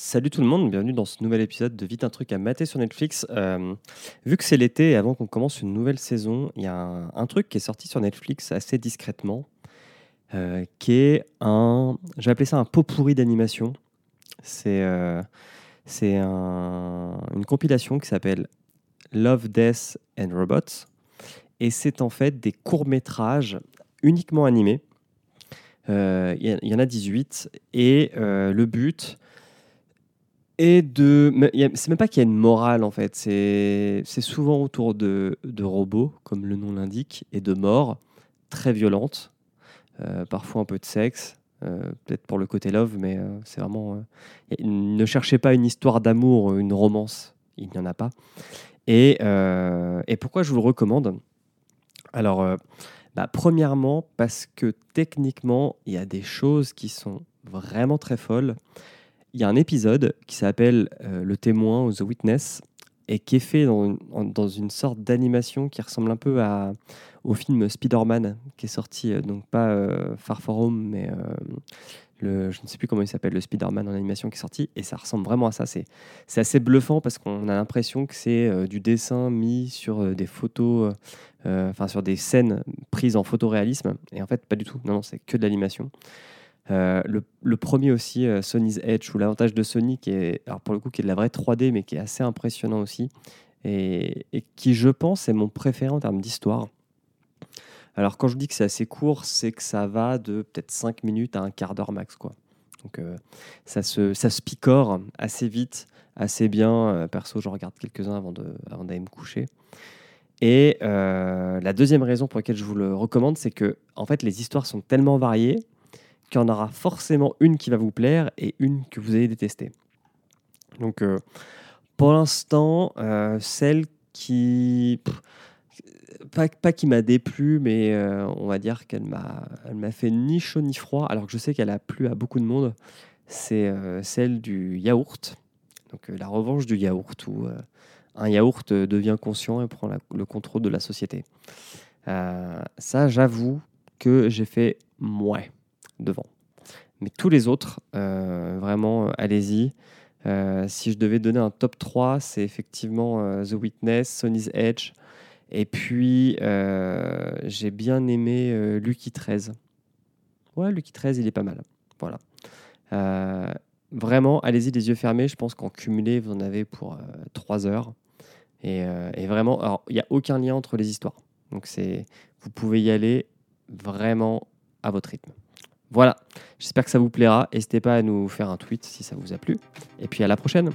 Salut tout le monde, bienvenue dans ce nouvel épisode de Vite un truc à mater sur Netflix. Euh, vu que c'est l'été et avant qu'on commence une nouvelle saison, il y a un, truc qui est sorti sur Netflix assez discrètement, euh, qui est un, j'ai appelé ça un pot pourri d'animation. C'est euh, c'est une compilation qui s'appelle Love, Death and Robots. Et c'est en fait des courts-métrages uniquement animés. Il y, en a 18. Et le but, et de. C'est même pas qu'il y a une morale en fait, c'est souvent autour de, de, robots, comme le nom l'indique, et de morts très violentes, euh, parfois un peu de sexe, euh, peut-être pour le côté love, mais euh, c'est vraiment. ne cherchez pas une histoire d'amour, une romance, il n'y en a pas. Et, et, pourquoi je vous le recommande? Alors, bah, premièrement, parce que techniquement, il y a des choses qui sont vraiment très folles il y a un épisode qui s'appelle euh, Le témoin ou The Witness et qui est fait dans une, dans une sorte d'animation qui ressemble un peu à, au film Spider-Man qui est sorti, euh, donc pas euh, Far From Home, mais je ne sais plus comment il s'appelle, le Spider-Man en animation qui est sorti, et ça ressemble vraiment à ça. C'est, c'est assez bluffant parce qu'on a l'impression que c'est du dessin mis sur des photos, enfin sur des scènes prises en photoréalisme, et en fait pas du tout, non, non c'est que de l'animation. Euh, le, premier aussi, euh, Sony's Edge, ou l'avantage de Sony, qui est, alors pour le coup, qui est de la vraie 3D, mais qui est assez impressionnant aussi, et, qui, je pense, est mon préféré en termes d'histoire. Alors, quand je dis que c'est assez court, c'est que ça va de peut-être 5 minutes à un quart d'heure max. Quoi. Donc, euh, ça, se, ça se picore assez vite, assez bien. perso, j'en regarde quelques-uns avant, de, avant d'aller me coucher. Et la deuxième raison pour laquelle je vous le recommande, c'est que en fait, les histoires sont tellement variées qu'il y en aura forcément une qui va vous plaire et une que vous allez détester. Donc, euh, pour l'instant, euh, celle qui. pas, pas, qui m'a déplu, mais euh, on va dire qu'elle m'a, fait ni chaud ni froid, alors que je sais qu'elle a plu à beaucoup de monde. C'est celle du yaourt. Donc, la revanche du yaourt, où un yaourt devient conscient et prend le contrôle de la société. ça, j'avoue que j'ai fait moins devant. Mais tous les autres, euh, vraiment, euh, allez-y. Euh, si je devais donner un top 3, c'est effectivement The Witness, Sony's Edge. Et puis, j'ai bien aimé Lucky 13. Ouais, Lucky 13, il est pas mal. Voilà. vraiment, allez-y les yeux fermés. Je pense qu'en cumulé, vous en avez pour 3 heures. Et, vraiment, il n'y a aucun lien entre les histoires. Donc, vous pouvez y aller vraiment à votre rythme. Voilà, j'espère que ça vous plaira. N'hésitez pas à nous faire un tweet si ça vous a plu. Et puis à la prochaine.